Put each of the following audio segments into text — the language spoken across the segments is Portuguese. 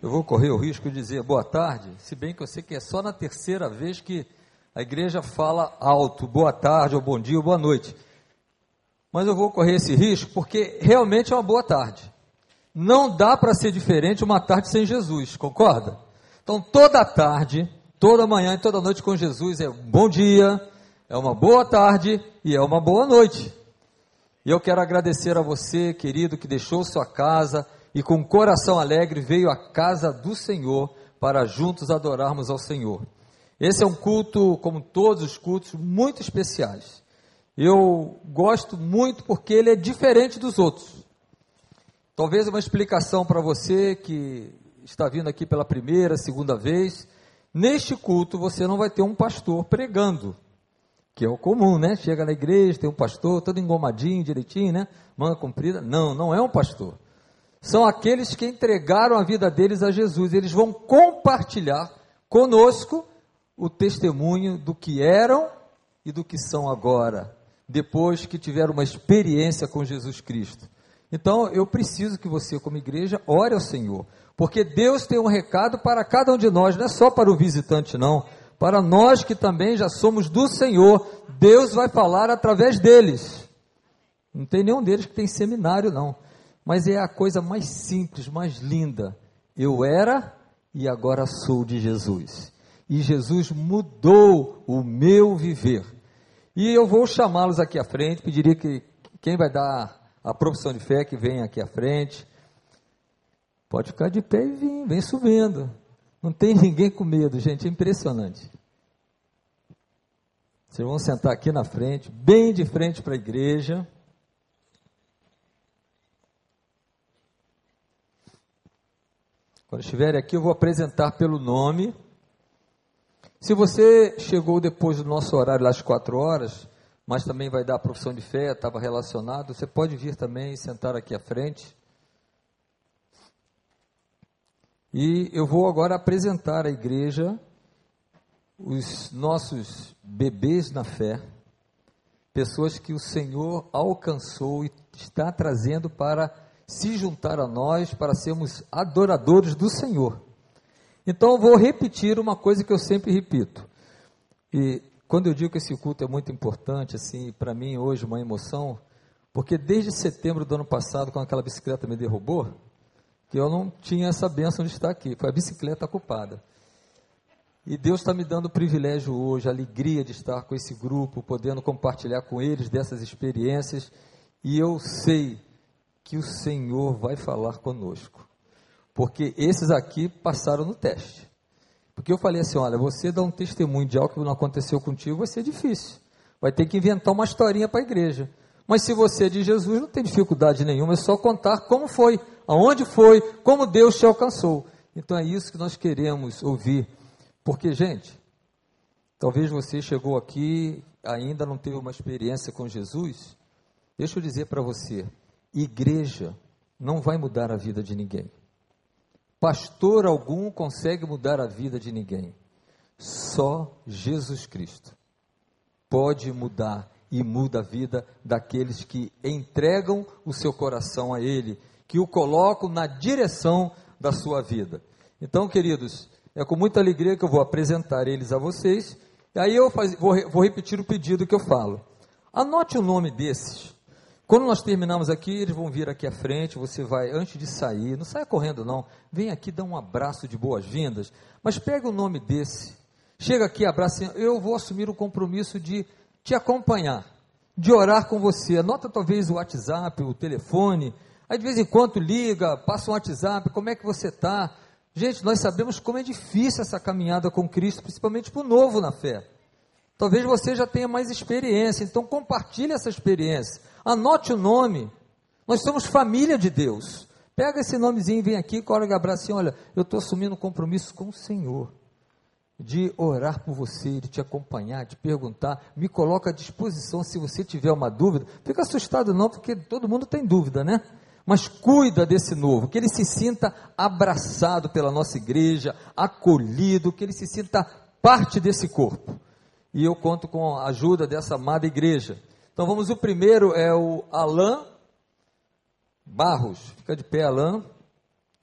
Eu vou correr o risco de dizer boa tarde, se bem que eu sei que é só na terceira vez que a igreja fala alto, boa tarde, ou bom dia, ou boa noite. Mas eu vou correr esse risco porque realmente é uma boa tarde. Não dá para ser diferente uma tarde sem Jesus, concorda? Então toda tarde, toda manhã e toda noite com Jesus é um bom dia, é uma boa tarde e é uma boa noite. E eu quero agradecer a você, querido, que deixou sua casa e com coração alegre veio à casa do Senhor para juntos adorarmos ao Senhor. Esse é um culto, como todos os cultos, muito especiais. Eu gosto muito porque ele é diferente dos outros. Talvez uma explicação para você que está vindo aqui pela primeira, segunda vez. Neste culto você não vai ter um pastor pregando, que é o comum, né? Chega na igreja, tem um pastor todo engomadinho, direitinho, né? Manga comprida. Não, não é um pastor são aqueles que entregaram a vida deles a Jesus. Eles vão compartilhar conosco o testemunho do que eram e do que são agora, depois que tiveram uma experiência com Jesus Cristo. Então, eu preciso que você, como igreja, ore ao Senhor, porque Deus tem um recado para cada um de nós, não é só para o visitante, não. Para nós que também já somos do Senhor, Deus vai falar através deles. Não tem nenhum deles que tem seminário, não mas é a coisa mais simples, mais linda. Eu era e agora sou de Jesus. E Jesus mudou o meu viver. E eu vou chamá-los aqui à frente, pediria que quem vai dar a profissão de fé que venha aqui à frente. Pode ficar de pé e vir, vem subindo. Não tem ninguém com medo, gente, é impressionante. Vocês vão sentar aqui na frente, bem de frente para a igreja. Quando estiverem aqui, eu vou apresentar pelo nome. Se você chegou depois do nosso horário, às quatro horas, mas também vai dar a profissão de fé, estava relacionado, você pode vir também e sentar aqui à frente. E eu vou agora apresentar à igreja os nossos bebês na fé, pessoas que o Senhor alcançou e está trazendo para se juntar a nós para sermos adoradores do Senhor. Então eu vou repetir uma coisa que eu sempre repito. E quando eu digo que esse culto é muito importante, assim, para mim hoje uma emoção, porque desde setembro do ano passado, quando aquela bicicleta me derrubou, que eu não tinha essa bênção de estar aqui, foi a bicicleta culpada. E Deus está me dando o privilégio hoje, a alegria de estar com esse grupo, podendo compartilhar com eles dessas experiências. E eu sei que o Senhor vai falar conosco. Porque esses aqui passaram no teste. Porque eu falei assim: olha, você dá um testemunho de algo que não aconteceu contigo, vai ser difícil. Vai ter que inventar uma historinha para a igreja. Mas se você é de Jesus, não tem dificuldade nenhuma, é só contar como foi, aonde foi, como Deus te alcançou. Então é isso que nós queremos ouvir. Porque, gente, talvez você chegou aqui, ainda não teve uma experiência com Jesus. Deixa eu dizer para você, Igreja não vai mudar a vida de ninguém. Pastor algum consegue mudar a vida de ninguém. Só Jesus Cristo pode mudar e muda a vida daqueles que entregam o seu coração a Ele, que o colocam na direção da sua vida. Então, queridos, é com muita alegria que eu vou apresentar eles a vocês. E aí eu faz, vou, vou repetir o pedido que eu falo. Anote o nome desses quando nós terminamos aqui, eles vão vir aqui à frente, você vai, antes de sair, não saia correndo não, vem aqui, dá um abraço de boas-vindas, mas pega o nome desse, chega aqui, abraça, eu vou assumir o compromisso de te acompanhar, de orar com você, anota talvez o WhatsApp, o telefone, aí de vez em quando liga, passa um WhatsApp, como é que você está? Gente, nós sabemos como é difícil essa caminhada com Cristo, principalmente para o novo na fé. Talvez você já tenha mais experiência, então compartilhe essa experiência. Anote o nome. Nós somos família de Deus. Pega esse nomezinho e vem aqui, corre abraço assim, olha, eu estou assumindo um compromisso com o Senhor. De orar por você, de te acompanhar, de perguntar, me coloca à disposição se você tiver uma dúvida. Fica assustado não, porque todo mundo tem dúvida, né? Mas cuida desse novo, que ele se sinta abraçado pela nossa igreja, acolhido, que ele se sinta parte desse corpo. E eu conto com a ajuda dessa amada igreja então vamos, o primeiro é o Alain Barros. Fica de pé, Alain.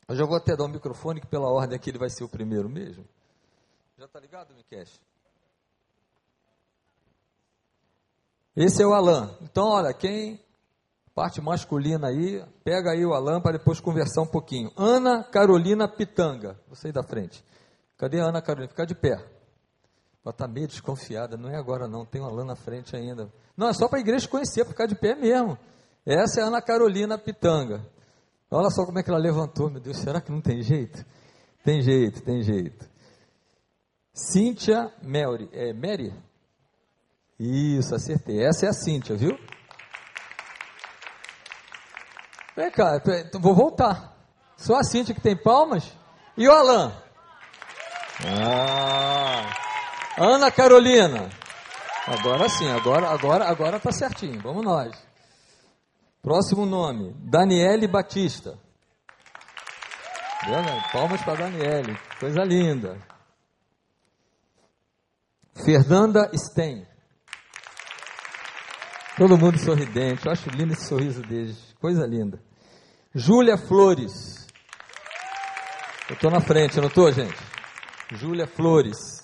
Eu já vou até dar um microfone, que pela ordem aqui ele vai ser o primeiro mesmo. Já tá ligado, Miquel? Esse é o Alan. Então, olha, quem parte masculina aí, pega aí o Alan para depois conversar um pouquinho. Ana Carolina Pitanga. Você aí da frente. Cadê a Ana Carolina? Fica de pé. Ela está meio desconfiada. Não é agora não, tem o Alan na frente ainda. Não, é só para a igreja conhecer, para ficar de pé mesmo. Essa é a Ana Carolina Pitanga. Olha só como é que ela levantou, meu Deus, será que não tem jeito? Tem jeito, tem jeito. Cíntia Mary, é Mary? Isso, acertei. Essa é a Cíntia, viu? Vem cá, então vou voltar. Só a Cíntia que tem palmas? E o Alan? Ah, Ana Carolina. Agora sim, agora, agora, agora tá certinho. Vamos nós. Próximo nome, Daniele Batista. Palmas para Daniele, coisa linda. Fernanda Sten. Todo mundo sorridente. Eu acho lindo esse sorriso deles. Coisa linda. Júlia Flores. Eu estou na frente, não estou, gente? Júlia Flores.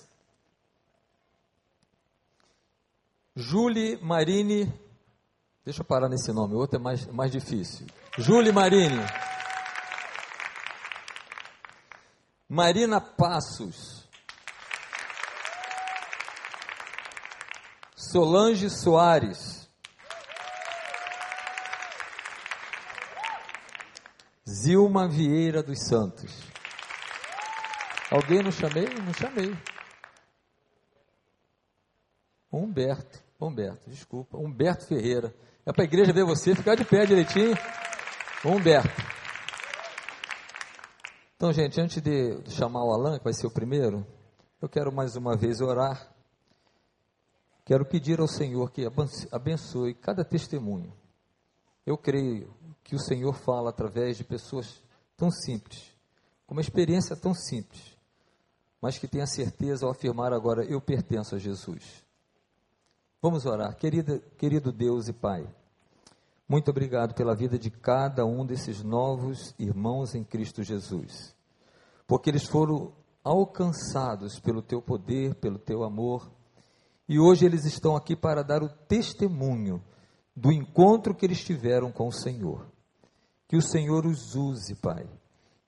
Julie Marini. Deixa eu parar nesse nome, o outro é mais, mais difícil. Julie Marini. Marina Passos. Solange Soares. Zilma Vieira dos Santos. Alguém não chamei? Não chamei. Humberto. Humberto, desculpa. Humberto Ferreira. É para a igreja ver você, ficar de pé direitinho. Humberto. Então, gente, antes de chamar o Alan, que vai ser o primeiro, eu quero mais uma vez orar. Quero pedir ao Senhor que abençoe cada testemunho. Eu creio que o Senhor fala através de pessoas tão simples, com uma experiência tão simples, mas que tem a certeza ao afirmar agora: Eu pertenço a Jesus. Vamos orar. Querida, querido Deus e Pai, muito obrigado pela vida de cada um desses novos irmãos em Cristo Jesus, porque eles foram alcançados pelo Teu poder, pelo Teu amor, e hoje eles estão aqui para dar o testemunho do encontro que eles tiveram com o Senhor. Que o Senhor os use, Pai.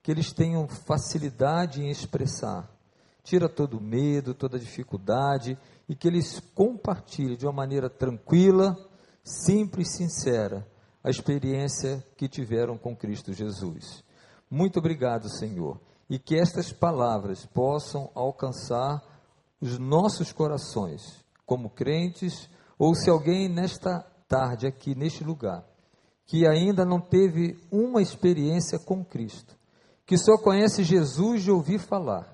Que eles tenham facilidade em expressar. Tira todo medo, toda dificuldade e que eles compartilhem de uma maneira tranquila, simples e sincera a experiência que tiveram com Cristo Jesus. Muito obrigado, Senhor. E que estas palavras possam alcançar os nossos corações, como crentes, ou se alguém nesta tarde aqui neste lugar, que ainda não teve uma experiência com Cristo, que só conhece Jesus de ouvir falar,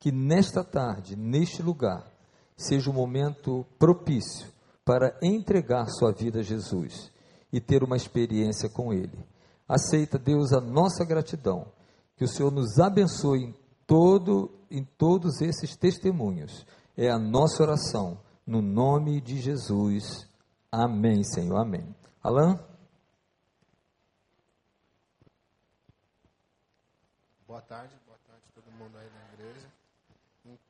que nesta tarde, neste lugar, seja um momento propício para entregar sua vida a Jesus e ter uma experiência com Ele. Aceita, Deus, a nossa gratidão, que o Senhor nos abençoe em, todo, em todos esses testemunhos. É a nossa oração, no nome de Jesus. Amém, Senhor. Amém. Alan? Boa tarde, boa tarde a todo mundo aí na igreja.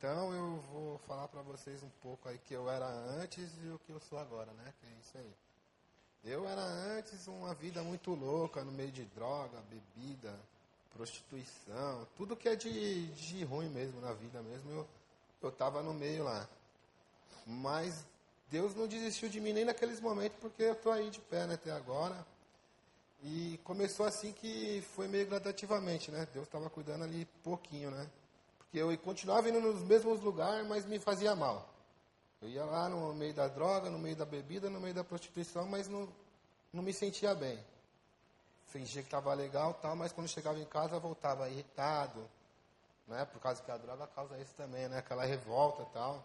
Então eu vou falar para vocês um pouco aí que eu era antes e o que eu sou agora, né? Que é isso aí. Eu era antes uma vida muito louca, no meio de droga, bebida, prostituição, tudo que é de, de ruim mesmo na vida mesmo, eu, eu tava no meio lá. Mas Deus não desistiu de mim nem naqueles momentos, porque eu estou aí de pé né, até agora. E começou assim que foi meio gradativamente, né? Deus estava cuidando ali pouquinho, né? Porque eu continuava indo nos mesmos lugares, mas me fazia mal. Eu ia lá no meio da droga, no meio da bebida, no meio da prostituição, mas não, não me sentia bem. Fingia que estava legal tal, mas quando chegava em casa voltava irritado, né? Por causa que a droga causa isso também, né? Aquela revolta tal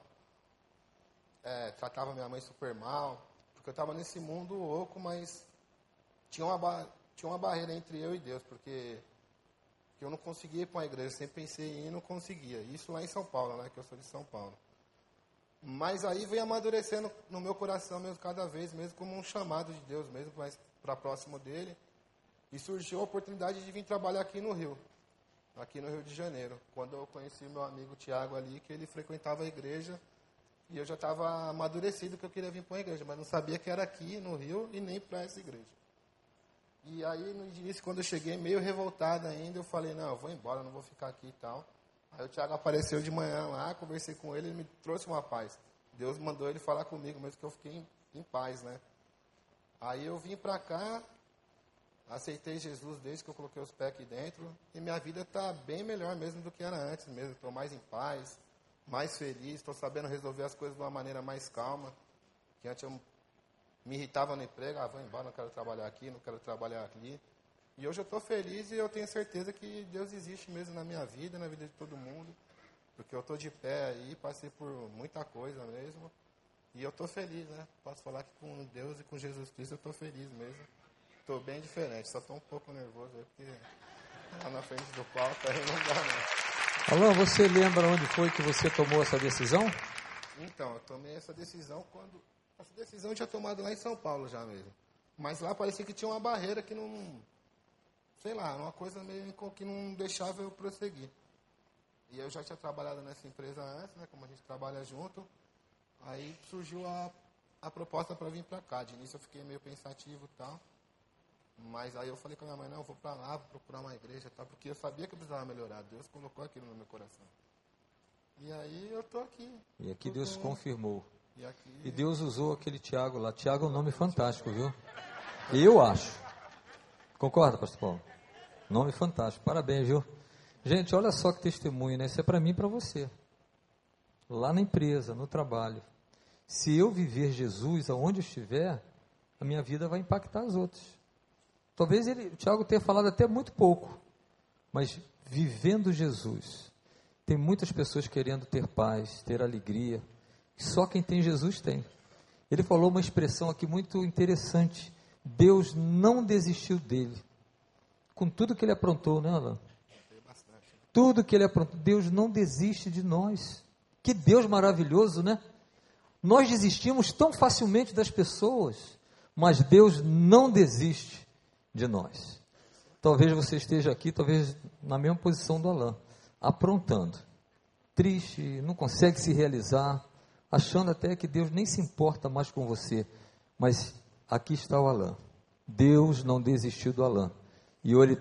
é, tratava minha mãe super mal, porque eu estava nesse mundo louco, mas tinha uma, tinha uma barreira entre eu e Deus, porque eu não conseguia ir para uma igreja, sempre pensei em ir e não conseguia. Isso lá em São Paulo, né, que eu sou de São Paulo. Mas aí veio amadurecendo no meu coração mesmo, cada vez, mesmo como um chamado de Deus mesmo, para próximo dele. E surgiu a oportunidade de vir trabalhar aqui no Rio. aqui no Rio de Janeiro. Quando eu conheci meu amigo Tiago ali, que ele frequentava a igreja e eu já estava amadurecido que eu queria vir para a igreja, mas não sabia que era aqui no Rio e nem para essa igreja. E aí, no início, quando eu cheguei, meio revoltado ainda, eu falei, não, eu vou embora, não vou ficar aqui e tal. Aí o Tiago apareceu de manhã lá, conversei com ele, ele me trouxe uma paz. Deus mandou ele falar comigo, mesmo que eu fiquei em, em paz, né? Aí eu vim para cá, aceitei Jesus desde que eu coloquei os pés aqui dentro, e minha vida está bem melhor mesmo do que era antes mesmo. Estou mais em paz, mais feliz, estou sabendo resolver as coisas de uma maneira mais calma. Que antes eu me irritava no emprego, ah, vou embora, não quero trabalhar aqui, não quero trabalhar aqui. E hoje eu estou feliz e eu tenho certeza que Deus existe mesmo na minha vida, na vida de todo mundo. Porque eu estou de pé aí, passei por muita coisa mesmo. E eu estou feliz, né? Posso falar que com Deus e com Jesus Cristo eu estou feliz mesmo. Estou bem diferente, só estou um pouco nervoso aí, porque lá na frente do palco aí não dá não. Alô, você lembra onde foi que você tomou essa decisão? Então, eu tomei essa decisão quando essa decisão eu tinha tomado lá em São Paulo já mesmo. Mas lá parecia que tinha uma barreira que não. Sei lá, uma coisa meio que não deixava eu prosseguir. E eu já tinha trabalhado nessa empresa antes, né? Como a gente trabalha junto. Aí surgiu a, a proposta para vir para cá. De início eu fiquei meio pensativo e tal. Mas aí eu falei com a minha mãe, não, eu vou para lá, vou procurar uma igreja, tal, porque eu sabia que eu precisava melhorar. Deus colocou aquilo no meu coração. E aí eu tô aqui. E aqui Deus com... confirmou. E, aqui... e Deus usou aquele Tiago lá. Tiago é um nome fantástico, viu? Eu acho. Concorda, pastor Paulo? Nome fantástico. Parabéns, viu? Gente, olha só que testemunho, né? Isso é para mim e para você. Lá na empresa, no trabalho. Se eu viver Jesus aonde eu estiver, a minha vida vai impactar os outros. Talvez ele, o Tiago tenha falado até muito pouco, mas vivendo Jesus, tem muitas pessoas querendo ter paz, ter alegria, só quem tem Jesus tem. Ele falou uma expressão aqui muito interessante. Deus não desistiu dele. Com tudo que ele aprontou, né, Alan? Tudo que ele aprontou. Deus não desiste de nós. Que Deus maravilhoso, né? Nós desistimos tão facilmente das pessoas, mas Deus não desiste de nós. Talvez você esteja aqui, talvez na mesma posição do Alain, aprontando, triste, não consegue se realizar, achando até que Deus nem se importa mais com você. Mas aqui está o Alain. Deus não desistiu do Alain. E hoje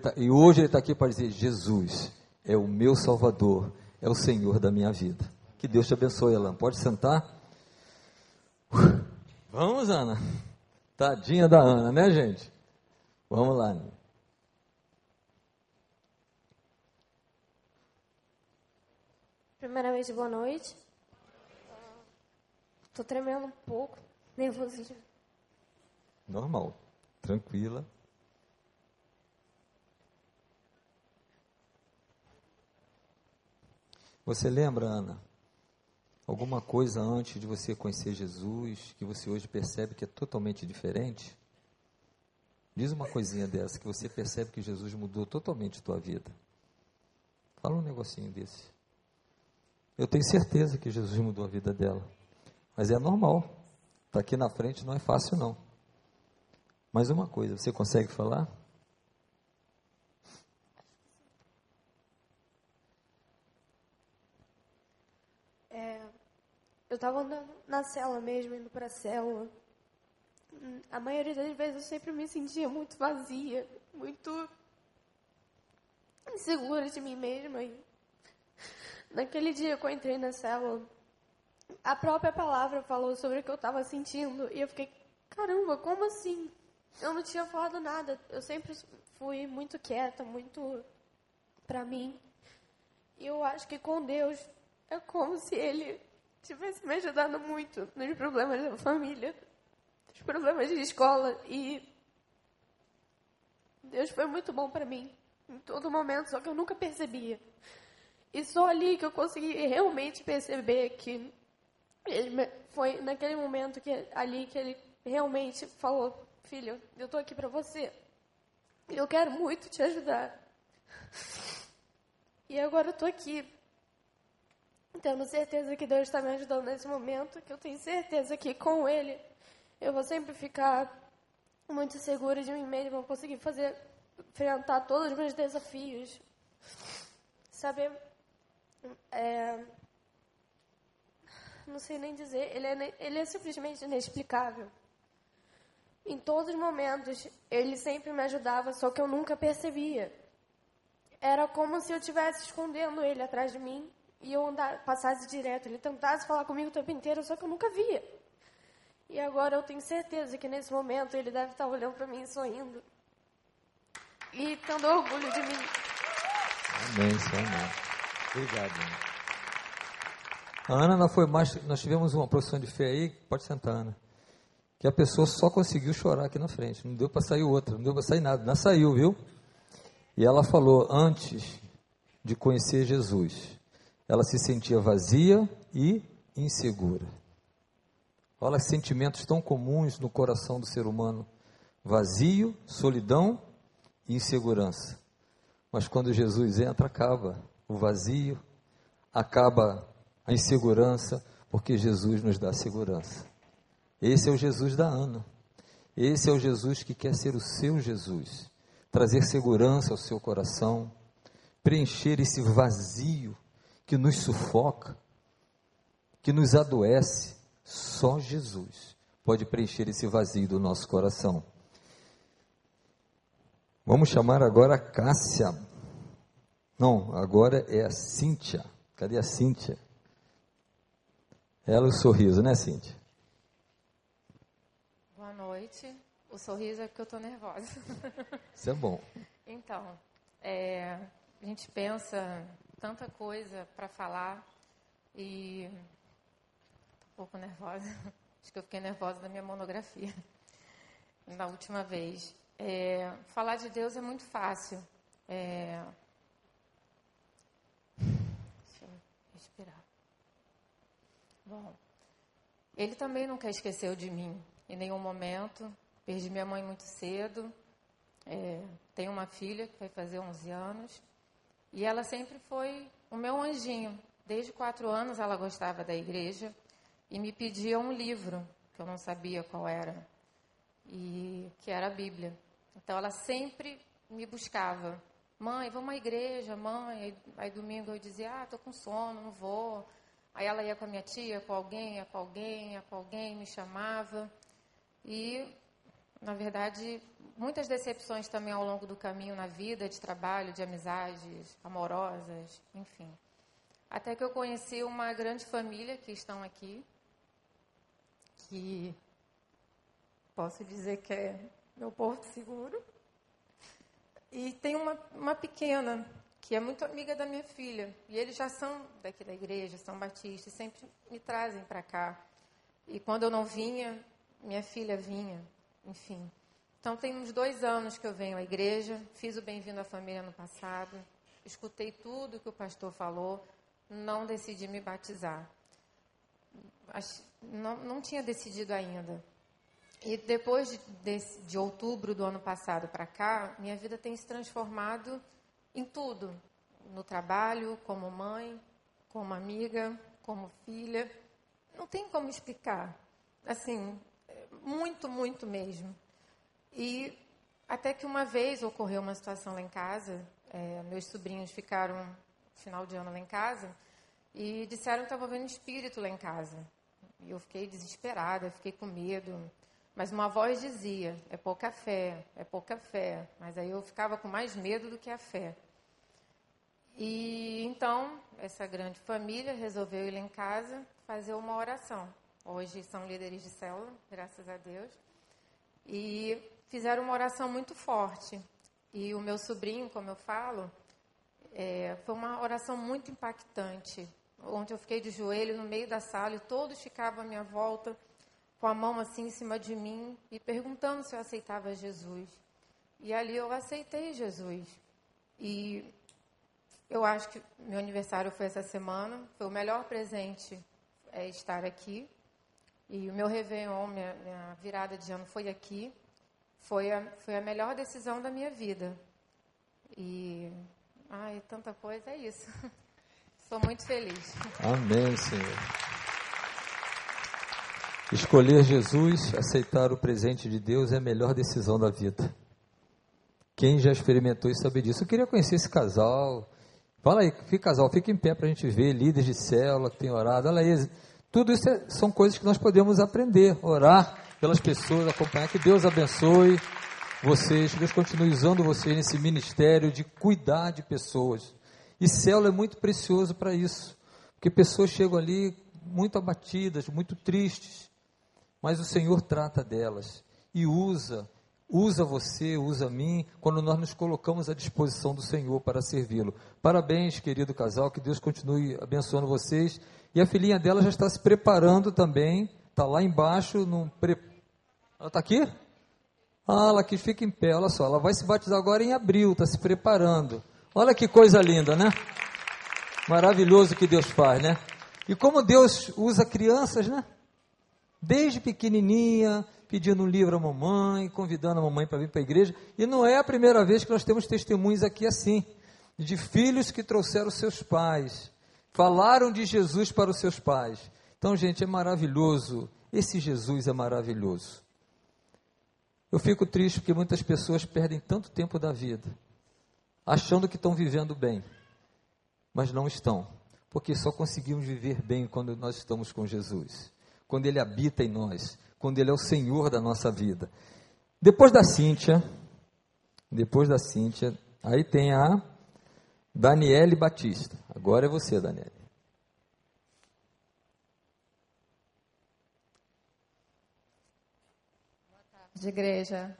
ele está tá aqui para dizer: Jesus é o meu Salvador, é o Senhor da minha vida. Que Deus te abençoe, Alain. Pode sentar? Vamos, Ana. Tadinha da Ana, né, gente? Vamos lá. Né? Primeiramente, boa noite. Tô tremendo um pouco, nervosismo. Normal, tranquila. Você lembra, Ana, alguma coisa antes de você conhecer Jesus que você hoje percebe que é totalmente diferente? Diz uma coisinha dessa que você percebe que Jesus mudou totalmente a tua vida. Fala um negocinho desse. Eu tenho certeza que Jesus mudou a vida dela. Mas é normal. Está aqui na frente não é fácil, não. Mais uma coisa, você consegue falar? É, eu estava na cela mesmo, indo para a cela. A maioria das vezes eu sempre me sentia muito vazia, muito insegura de mim mesma. E naquele dia que eu entrei na cela, a própria palavra falou sobre o que eu estava sentindo e eu fiquei, caramba, como assim? Eu não tinha falado nada. Eu sempre fui muito quieta, muito para mim. E eu acho que com Deus é como se Ele tivesse me ajudado muito nos problemas da família, nos problemas de escola e Deus foi muito bom para mim em todo momento, só que eu nunca percebia. E só ali que eu consegui realmente perceber que ele foi naquele momento que ali que ele realmente falou, filho, eu estou aqui para você. Eu quero muito te ajudar. E agora eu estou aqui, tendo certeza que Deus está me ajudando nesse momento, que eu tenho certeza que com Ele eu vou sempre ficar muito segura de mim mesma, vou conseguir fazer, enfrentar todos os meus desafios. Sabe, é, não sei nem dizer, ele é, ele é simplesmente inexplicável. Em todos os momentos, ele sempre me ajudava, só que eu nunca percebia. Era como se eu estivesse escondendo ele atrás de mim e eu andar, passasse direto. Ele tentasse falar comigo o tempo inteiro, só que eu nunca via. E agora eu tenho certeza que nesse momento ele deve estar olhando para mim sorrindo e tendo orgulho de mim. Amém, Senhor. Obrigado. A Ana, nós, foi mais, nós tivemos uma profissão de fé aí, pode sentar, Ana, que a pessoa só conseguiu chorar aqui na frente, não deu para sair outra, não deu para sair nada, não saiu, viu? E ela falou, antes de conhecer Jesus, ela se sentia vazia e insegura. Olha, sentimentos tão comuns no coração do ser humano: vazio, solidão e insegurança. Mas quando Jesus entra, acaba o vazio, acaba a insegurança, porque Jesus nos dá segurança. Esse é o Jesus da Ana. Esse é o Jesus que quer ser o seu Jesus, trazer segurança ao seu coração, preencher esse vazio que nos sufoca, que nos adoece. Só Jesus pode preencher esse vazio do nosso coração. Vamos chamar agora a Cássia. Não, agora é a Cíntia. Cadê a Cíntia? Ela o sorriso, né, Cíntia? Boa noite. O sorriso é porque eu estou nervosa. Isso é bom. Então, é, a gente pensa tanta coisa para falar e um pouco nervosa. Acho que eu fiquei nervosa da minha monografia na última vez. É, falar de Deus é muito fácil. É, deixa eu respirar. Bom, ele também nunca esqueceu de mim em nenhum momento. Perdi minha mãe muito cedo. É, tenho uma filha que vai fazer 11 anos. E ela sempre foi o meu anjinho. Desde quatro anos ela gostava da igreja e me pedia um livro que eu não sabia qual era e que era a Bíblia. Então ela sempre me buscava. Mãe, vamos à igreja, mãe. Aí, aí domingo eu dizia, ah, tô com sono, não vou. Aí ela ia com a minha tia, com alguém, ia com alguém, ia com alguém, me chamava. E, na verdade, muitas decepções também ao longo do caminho na vida, de trabalho, de amizades amorosas, enfim. Até que eu conheci uma grande família que estão aqui, que posso dizer que é meu porto seguro. E tem uma, uma pequena, que é muito amiga da minha filha. E eles já são daqui da igreja, são batistas, sempre me trazem para cá. E quando eu não vinha, minha filha vinha, enfim. Então, tem uns dois anos que eu venho à igreja, fiz o Bem-vindo à Família no passado, escutei tudo que o pastor falou, não decidi me batizar não, não tinha decidido ainda. E depois de, de, de outubro do ano passado para cá, minha vida tem se transformado em tudo. No trabalho, como mãe, como amiga, como filha. Não tem como explicar. Assim, muito, muito mesmo. E até que uma vez ocorreu uma situação lá em casa, é, meus sobrinhos ficaram final de ano lá em casa e disseram que estava vendo espírito lá em casa. E eu fiquei desesperada, fiquei com medo. Mas uma voz dizia: é pouca fé, é pouca fé. Mas aí eu ficava com mais medo do que a fé. E então, essa grande família resolveu ir lá em casa fazer uma oração. Hoje são líderes de célula, graças a Deus. E fizeram uma oração muito forte. E o meu sobrinho, como eu falo, é, foi uma oração muito impactante onde eu fiquei de joelho no meio da sala e todos ficavam à minha volta com a mão assim em cima de mim e perguntando se eu aceitava Jesus. E ali eu aceitei Jesus. E eu acho que meu aniversário foi essa semana, foi o melhor presente é, estar aqui. E o meu Réveillon, minha, minha virada de ano foi aqui. Foi a, foi a melhor decisão da minha vida. E, ai, tanta coisa, é isso. Sou muito feliz. Amém, Senhor. Escolher Jesus, aceitar o presente de Deus é a melhor decisão da vida. Quem já experimentou e sabe disso? Eu queria conhecer esse casal, Fala aí, fica casal, fica em pé para a gente ver, líderes de célula que tem orado, olha aí, tudo isso é, são coisas que nós podemos aprender, orar pelas pessoas, acompanhar, que Deus abençoe vocês, que Deus continue usando vocês nesse ministério de cuidar de pessoas, e célula é muito precioso para isso, porque pessoas chegam ali muito abatidas, muito tristes, mas o Senhor trata delas, e usa usa você, usa mim, quando nós nos colocamos à disposição do Senhor para servi-lo. Parabéns, querido casal, que Deus continue abençoando vocês. E a filhinha dela já está se preparando também, está lá embaixo. Num pre... Ela está aqui? Ah, ela aqui fica em pé, olha só, ela vai se batizar agora em abril, está se preparando. Olha que coisa linda, né? Maravilhoso que Deus faz, né? E como Deus usa crianças, né? Desde pequenininha, pedindo um livro à mamãe, convidando a mamãe para vir para a igreja. E não é a primeira vez que nós temos testemunhos aqui assim, de filhos que trouxeram seus pais, falaram de Jesus para os seus pais. Então, gente, é maravilhoso. Esse Jesus é maravilhoso. Eu fico triste porque muitas pessoas perdem tanto tempo da vida, achando que estão vivendo bem, mas não estão, porque só conseguimos viver bem quando nós estamos com Jesus, quando Ele habita em nós, quando Ele é o Senhor da nossa vida. Depois da Cíntia, depois da Cíntia, aí tem a Daniele Batista. Agora é você, Daniele. Boa tarde, igreja.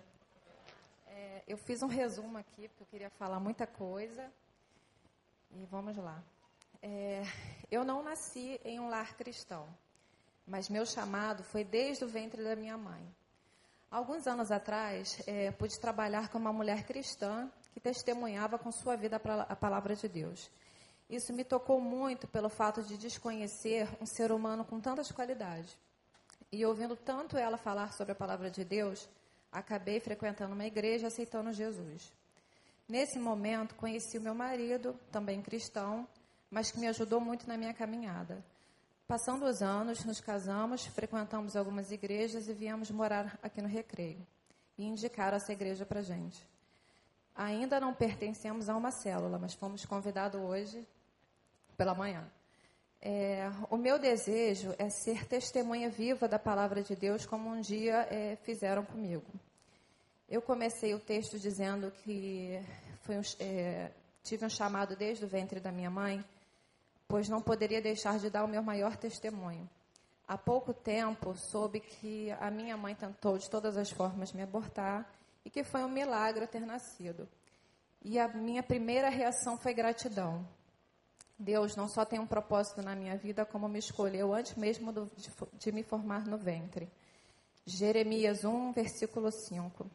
É, eu fiz um resumo aqui, porque eu queria falar muita coisa. E vamos lá. É, eu não nasci em um lar cristão mas meu chamado foi desde o ventre da minha mãe. Alguns anos atrás, é, pude trabalhar com uma mulher cristã que testemunhava com sua vida a palavra de Deus. Isso me tocou muito pelo fato de desconhecer um ser humano com tantas qualidades. E ouvindo tanto ela falar sobre a palavra de Deus, acabei frequentando uma igreja aceitando Jesus. Nesse momento, conheci o meu marido, também cristão, mas que me ajudou muito na minha caminhada. Passando os anos, nos casamos, frequentamos algumas igrejas e viemos morar aqui no Recreio. E indicaram essa igreja para gente. Ainda não pertencemos a uma célula, mas fomos convidados hoje pela manhã. É, o meu desejo é ser testemunha viva da palavra de Deus, como um dia é, fizeram comigo. Eu comecei o texto dizendo que um, é, tive um chamado desde o ventre da minha mãe pois não poderia deixar de dar o meu maior testemunho. Há pouco tempo soube que a minha mãe tentou de todas as formas me abortar e que foi um milagre ter nascido. E a minha primeira reação foi gratidão. Deus não só tem um propósito na minha vida, como me escolheu antes mesmo do, de, de me formar no ventre. Jeremias 1, versículo 5.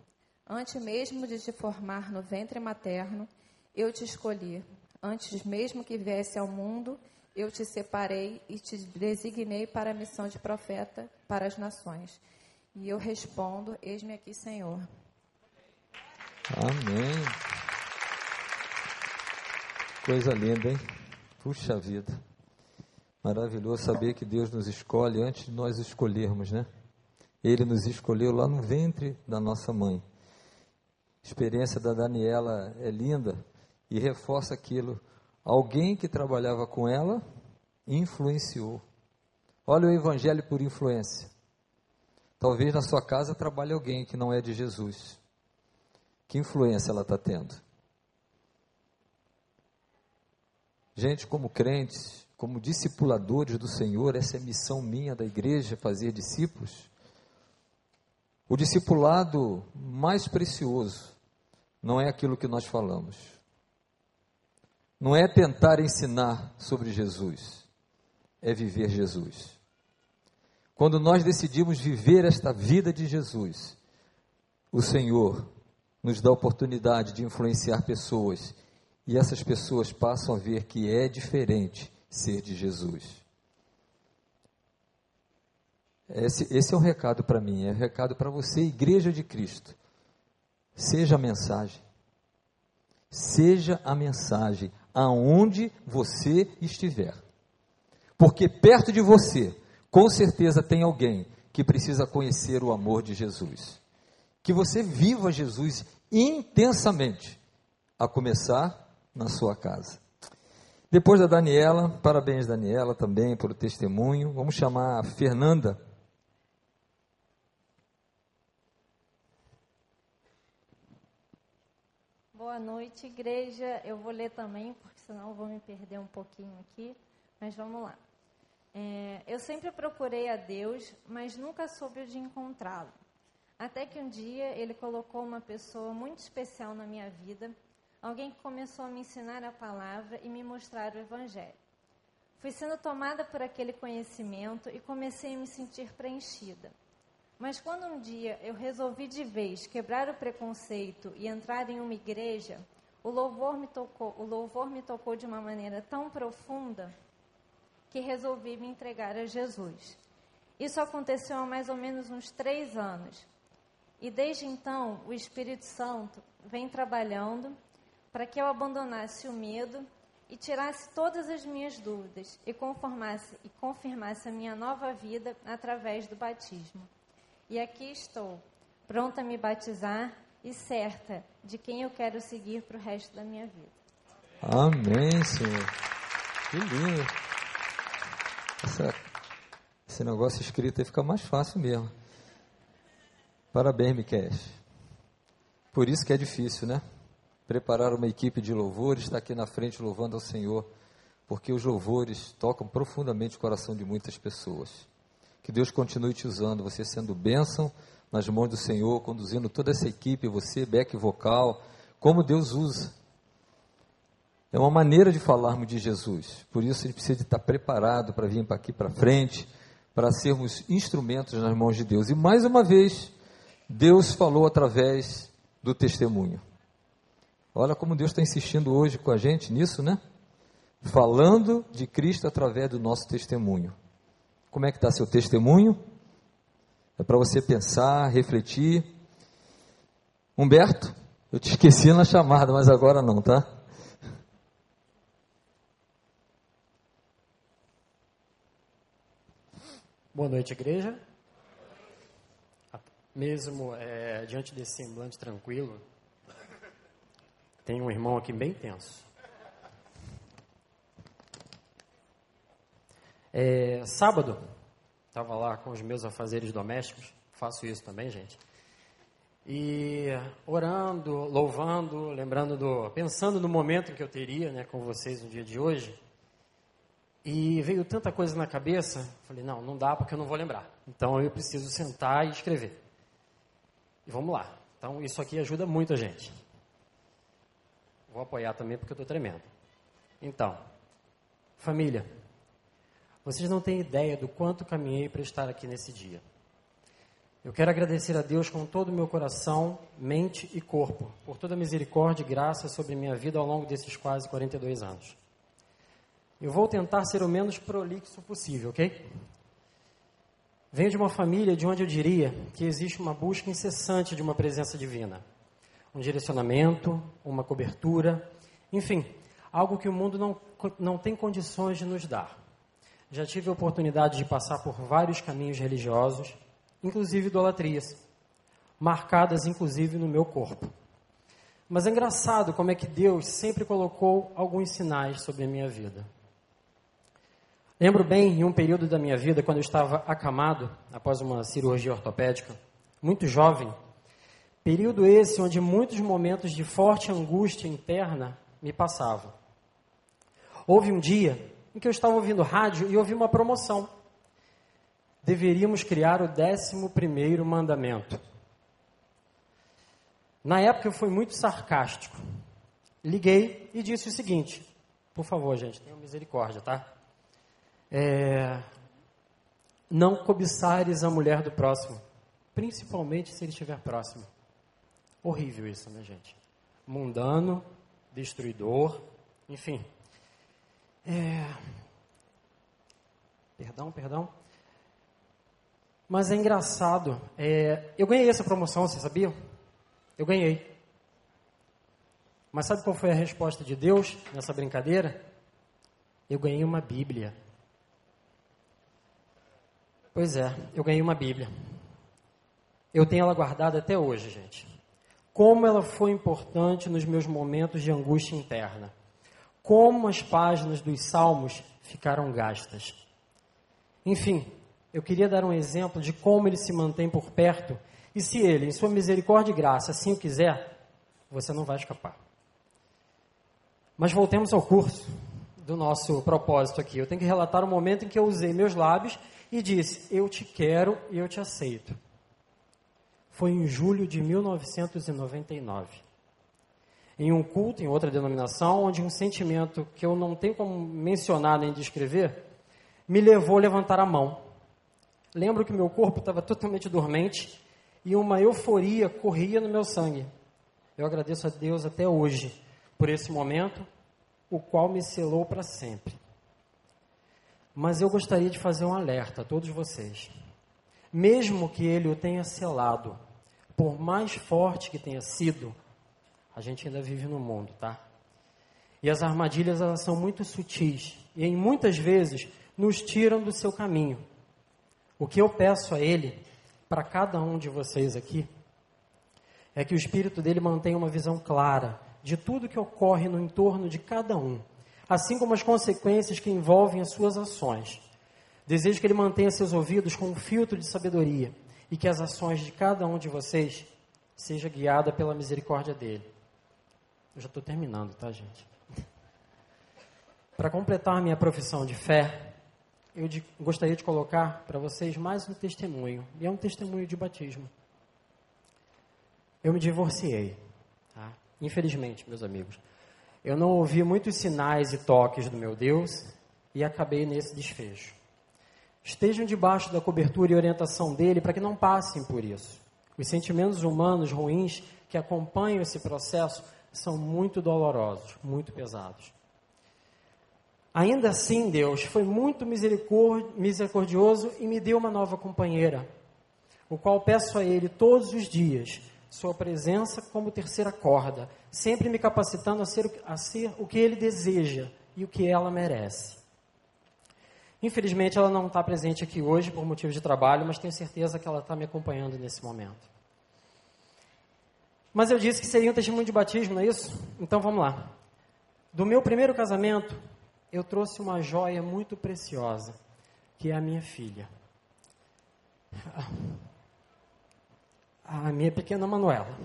Antes mesmo de te formar no ventre materno, eu te escolhi Antes mesmo que viesse ao mundo, eu te separei e te designei para a missão de profeta para as nações. E eu respondo: Eis-me aqui, Senhor. Amém. Coisa linda, hein? Puxa vida. Maravilhoso saber que Deus nos escolhe antes de nós escolhermos, né? Ele nos escolheu lá no ventre da nossa mãe. A experiência da Daniela é linda, e reforça aquilo. Alguém que trabalhava com ela influenciou. Olha o evangelho por influência. Talvez na sua casa trabalhe alguém que não é de Jesus. Que influência ela está tendo? Gente, como crentes, como discipuladores do Senhor, essa é missão minha da igreja, fazer discípulos. O discipulado mais precioso não é aquilo que nós falamos não é tentar ensinar sobre Jesus, é viver Jesus. Quando nós decidimos viver esta vida de Jesus, o Senhor nos dá a oportunidade de influenciar pessoas e essas pessoas passam a ver que é diferente ser de Jesus. Esse, esse é o recado para mim, é o recado para você, Igreja de Cristo. Seja a mensagem. Seja a mensagem aonde você estiver. Porque perto de você, com certeza tem alguém que precisa conhecer o amor de Jesus. Que você viva Jesus intensamente, a começar na sua casa. Depois da Daniela, parabéns Daniela também pelo testemunho. Vamos chamar a Fernanda. Noite, igreja. Eu vou ler também, porque senão eu vou me perder um pouquinho aqui. Mas vamos lá. É, eu sempre procurei a Deus, mas nunca soube de encontrá-lo. Até que um dia ele colocou uma pessoa muito especial na minha vida alguém que começou a me ensinar a palavra e me mostrar o Evangelho. Fui sendo tomada por aquele conhecimento e comecei a me sentir preenchida. Mas quando um dia eu resolvi de vez quebrar o preconceito e entrar em uma igreja, o louvor me tocou, o louvor me tocou de uma maneira tão profunda que resolvi me entregar a Jesus. Isso aconteceu há mais ou menos uns três anos. E desde então, o Espírito Santo vem trabalhando para que eu abandonasse o medo e tirasse todas as minhas dúvidas e conformasse e confirmasse a minha nova vida através do batismo. E aqui estou, pronta a me batizar e certa de quem eu quero seguir para o resto da minha vida. Amém, Senhor. Que lindo. Essa, esse negócio escrito aí fica mais fácil mesmo. Parabéns, Miquel. Por isso que é difícil, né? preparar uma equipe de louvores, está aqui na frente louvando ao Senhor, porque os louvores tocam profundamente o coração de muitas pessoas. Que Deus continue te usando, você sendo bênção nas mãos do Senhor, conduzindo toda essa equipe, você, back vocal, como Deus usa. É uma maneira de falarmos de Jesus. Por isso a gente precisa estar preparado para vir para aqui para frente, para sermos instrumentos nas mãos de Deus. E mais uma vez, Deus falou através do testemunho. Olha como Deus está insistindo hoje com a gente nisso, né? Falando de Cristo através do nosso testemunho. Como é que está seu testemunho? É para você pensar, refletir. Humberto, eu te esqueci na chamada, mas agora não, tá? Boa noite, igreja. Mesmo é, diante desse semblante tranquilo, tem um irmão aqui bem tenso. É, sábado, estava lá com os meus afazeres domésticos, faço isso também, gente. E orando, louvando, lembrando do, pensando no momento que eu teria, né, com vocês no dia de hoje. E veio tanta coisa na cabeça, falei, não, não dá porque eu não vou lembrar. Então eu preciso sentar e escrever. E vamos lá. Então isso aqui ajuda muito a gente. Vou apoiar também porque eu estou tremendo. Então, família, vocês não têm ideia do quanto caminhei para estar aqui nesse dia. Eu quero agradecer a Deus com todo o meu coração, mente e corpo, por toda a misericórdia e graça sobre minha vida ao longo desses quase 42 anos. Eu vou tentar ser o menos prolixo possível, ok? Venho de uma família de onde eu diria que existe uma busca incessante de uma presença divina um direcionamento, uma cobertura, enfim, algo que o mundo não, não tem condições de nos dar. Já tive a oportunidade de passar por vários caminhos religiosos, inclusive idolatrias, marcadas inclusive no meu corpo. Mas é engraçado como é que Deus sempre colocou alguns sinais sobre a minha vida. Lembro bem, em um período da minha vida, quando eu estava acamado, após uma cirurgia ortopédica, muito jovem, Período esse onde muitos momentos de forte angústia interna me passavam. Houve um dia em que eu estava ouvindo rádio e ouvi uma promoção. Deveríamos criar o décimo primeiro mandamento. Na época eu fui muito sarcástico. Liguei e disse o seguinte: por favor, gente, tenham misericórdia, tá? É, não cobiçares a mulher do próximo, principalmente se ele estiver próximo. Horrível isso, né, gente? Mundano, destruidor, enfim. É... Perdão, perdão. Mas é engraçado. É... Eu ganhei essa promoção, vocês sabiam? Eu ganhei. Mas sabe qual foi a resposta de Deus nessa brincadeira? Eu ganhei uma Bíblia. Pois é, eu ganhei uma Bíblia. Eu tenho ela guardada até hoje, gente como ela foi importante nos meus momentos de angústia interna. Como as páginas dos salmos ficaram gastas. Enfim, eu queria dar um exemplo de como ele se mantém por perto, e se ele, em sua misericórdia e graça, assim o quiser, você não vai escapar. Mas voltemos ao curso do nosso propósito aqui. Eu tenho que relatar o momento em que eu usei meus lábios e disse: Eu te quero e eu te aceito. Foi em julho de 1999. Em um culto, em outra denominação, onde um sentimento que eu não tenho como mencionar nem descrever, me levou a levantar a mão. Lembro que meu corpo estava totalmente dormente e uma euforia corria no meu sangue. Eu agradeço a Deus até hoje por esse momento, o qual me selou para sempre. Mas eu gostaria de fazer um alerta a todos vocês. Mesmo que ele o tenha selado, por mais forte que tenha sido, a gente ainda vive no mundo, tá? E as armadilhas elas são muito sutis e em muitas vezes nos tiram do seu caminho. O que eu peço a ele para cada um de vocês aqui é que o espírito dele mantenha uma visão clara de tudo que ocorre no entorno de cada um, assim como as consequências que envolvem as suas ações. Desejo que ele mantenha seus ouvidos com um filtro de sabedoria e que as ações de cada um de vocês seja guiada pela misericórdia dele. Eu já estou terminando, tá, gente? Para completar minha profissão de fé, eu de, gostaria de colocar para vocês mais um testemunho, e é um testemunho de batismo. Eu me divorciei. Tá? Infelizmente, meus amigos. Eu não ouvi muitos sinais e toques do meu Deus e acabei nesse desfecho. Estejam debaixo da cobertura e orientação dele para que não passem por isso. Os sentimentos humanos ruins que acompanham esse processo são muito dolorosos, muito pesados. Ainda assim, Deus foi muito misericordioso e me deu uma nova companheira, o qual peço a Ele todos os dias sua presença como terceira corda, sempre me capacitando a ser, a ser o que ele deseja e o que ela merece. Infelizmente, ela não está presente aqui hoje por motivo de trabalho, mas tenho certeza que ela está me acompanhando nesse momento. Mas eu disse que seria um testemunho de batismo, não é isso? Então vamos lá. Do meu primeiro casamento, eu trouxe uma joia muito preciosa, que é a minha filha a minha pequena Manuela.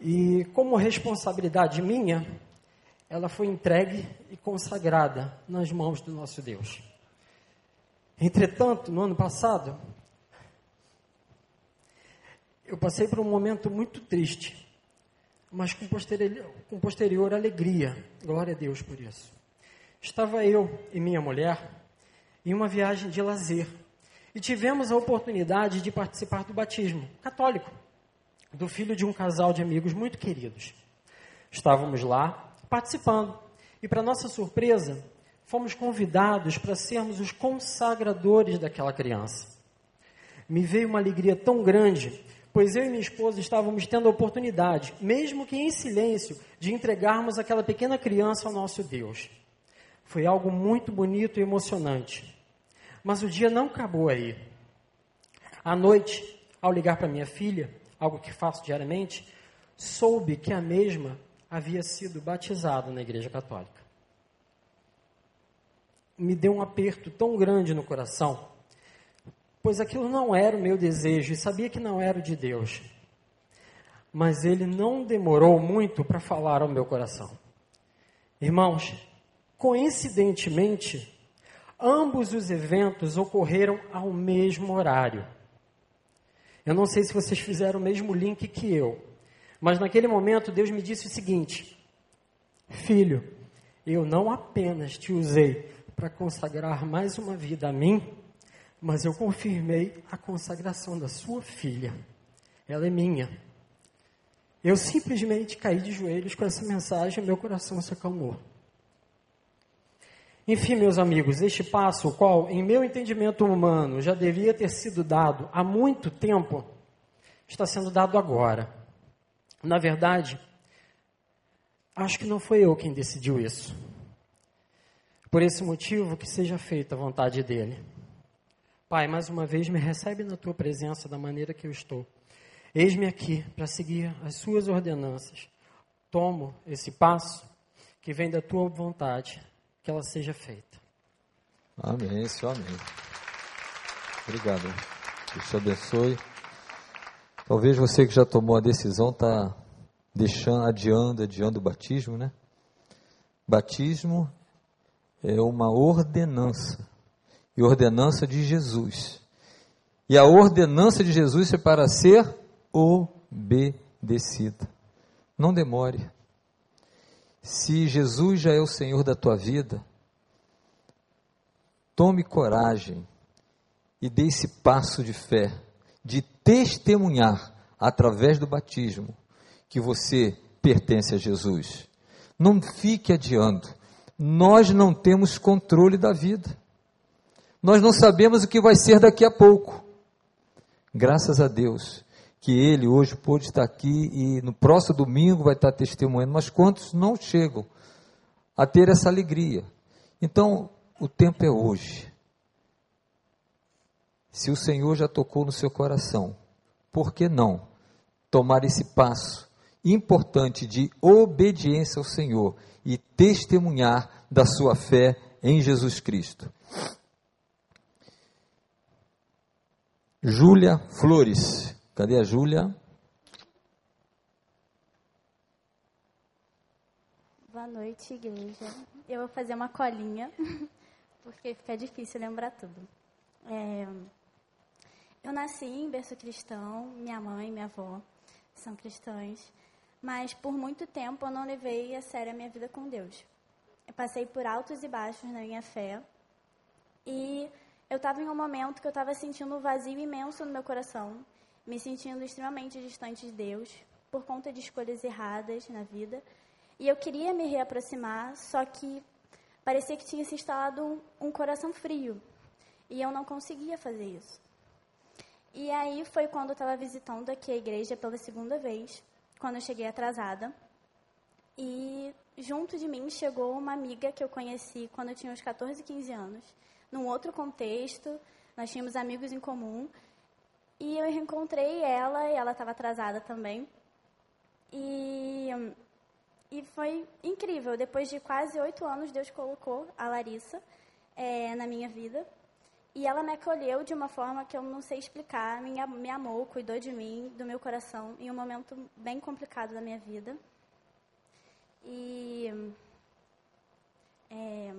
E como responsabilidade minha, ela foi entregue e consagrada nas mãos do nosso Deus. Entretanto, no ano passado, eu passei por um momento muito triste, mas com posterior, com posterior alegria. Glória a Deus por isso. Estava eu e minha mulher em uma viagem de lazer e tivemos a oportunidade de participar do batismo católico do filho de um casal de amigos muito queridos. Estávamos lá participando e, para nossa surpresa, fomos convidados para sermos os consagradores daquela criança. Me veio uma alegria tão grande, pois eu e minha esposa estávamos tendo a oportunidade, mesmo que em silêncio, de entregarmos aquela pequena criança ao nosso Deus. Foi algo muito bonito e emocionante. Mas o dia não acabou aí. À noite, ao ligar para minha filha, algo que faço diariamente, soube que a mesma havia sido batizada na Igreja Católica. Me deu um aperto tão grande no coração, pois aquilo não era o meu desejo e sabia que não era o de Deus. Mas ele não demorou muito para falar ao meu coração. Irmãos, coincidentemente, Ambos os eventos ocorreram ao mesmo horário. Eu não sei se vocês fizeram o mesmo link que eu, mas naquele momento Deus me disse o seguinte: Filho, eu não apenas te usei para consagrar mais uma vida a mim, mas eu confirmei a consagração da sua filha. Ela é minha. Eu simplesmente caí de joelhos com essa mensagem meu coração se acalmou. Enfim, meus amigos, este passo, o qual, em meu entendimento humano, já devia ter sido dado há muito tempo, está sendo dado agora. Na verdade, acho que não foi eu quem decidiu isso. Por esse motivo, que seja feita a vontade dele. Pai, mais uma vez me recebe na tua presença da maneira que eu estou. Eis-me aqui para seguir as suas ordenanças. Tomo esse passo que vem da tua vontade, que ela seja feita. Amém, Senhor, amém. Obrigado. Deus te abençoe. Talvez você que já tomou a decisão está deixando, adiando, adiando o batismo, né? Batismo é uma ordenança. E ordenança de Jesus. E a ordenança de Jesus é para ser obedecida. Não demore. Se Jesus já é o Senhor da tua vida, tome coragem e dê esse passo de fé, de testemunhar através do batismo que você pertence a Jesus. Não fique adiando. Nós não temos controle da vida. Nós não sabemos o que vai ser daqui a pouco. Graças a Deus que ele hoje pôde estar aqui e no próximo domingo vai estar testemunhando, mas quantos não chegam a ter essa alegria? Então, o tempo é hoje. Se o Senhor já tocou no seu coração, por que não tomar esse passo importante de obediência ao Senhor e testemunhar da sua fé em Jesus Cristo? Júlia Flores. Cadê a Júlia? Boa noite, igreja. Eu vou fazer uma colinha, porque fica difícil lembrar tudo. É, eu nasci em berço cristão, minha mãe e minha avó são cristãs, mas por muito tempo eu não levei a sério a minha vida com Deus. Eu passei por altos e baixos na minha fé e eu estava em um momento que eu estava sentindo um vazio imenso no meu coração, me sentindo extremamente distante de Deus por conta de escolhas erradas na vida. E eu queria me reaproximar, só que parecia que tinha se instalado um, um coração frio. E eu não conseguia fazer isso. E aí foi quando eu estava visitando aqui a igreja pela segunda vez, quando eu cheguei atrasada. E junto de mim chegou uma amiga que eu conheci quando eu tinha uns 14, 15 anos num outro contexto, nós tínhamos amigos em comum. E eu reencontrei ela, e ela estava atrasada também. E, e foi incrível. Depois de quase oito anos, Deus colocou a Larissa é, na minha vida. E ela me acolheu de uma forma que eu não sei explicar. Me, me amou, cuidou de mim, do meu coração, em um momento bem complicado da minha vida. E. É,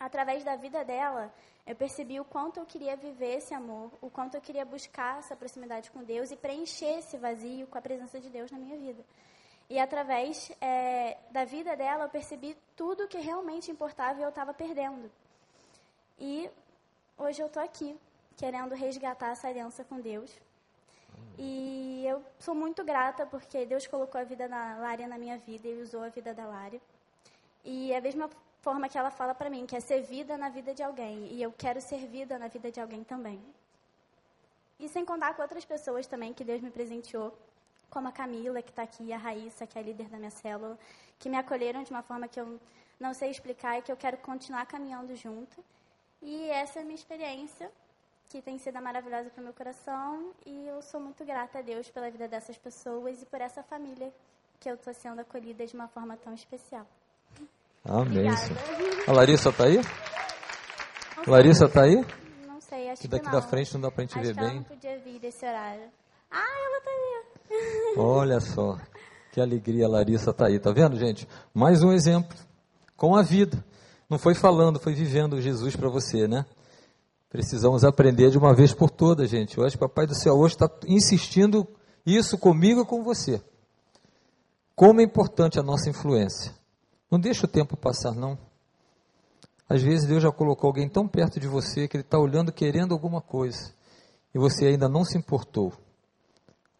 através da vida dela, eu percebi o quanto eu queria viver esse amor, o quanto eu queria buscar essa proximidade com Deus e preencher esse vazio com a presença de Deus na minha vida. E através é, da vida dela, eu percebi tudo que realmente importava e eu estava perdendo. E hoje eu estou aqui, querendo resgatar essa aliança com Deus. E eu sou muito grata porque Deus colocou a vida da Lária na minha vida e usou a vida da Lária. E a mesma forma que ela fala para mim, que é ser vida na vida de alguém. E eu quero ser vida na vida de alguém também. E sem contar com outras pessoas também que Deus me presenteou, como a Camila, que está aqui, a Raíssa, que é líder da minha célula, que me acolheram de uma forma que eu não sei explicar e que eu quero continuar caminhando junto. E essa é a minha experiência, que tem sido maravilhosa para o meu coração. E eu sou muito grata a Deus pela vida dessas pessoas e por essa família que eu estou sendo acolhida de uma forma tão especial. Amém. A Larissa está aí? Larissa está aí? Não sei, acho que daqui que da frente não dá para a gente acho ver bem. Não podia vir desse horário. Ah, ela está aí. Olha só, que alegria a Larissa está aí, tá vendo, gente? Mais um exemplo com a vida. Não foi falando, foi vivendo Jesus para você, né? Precisamos aprender de uma vez por todas, gente. Eu acho que o Papai do Céu hoje está insistindo isso comigo e com você. Como é importante a nossa influência. Não deixa o tempo passar, não. Às vezes Deus já colocou alguém tão perto de você que ele está olhando querendo alguma coisa e você ainda não se importou,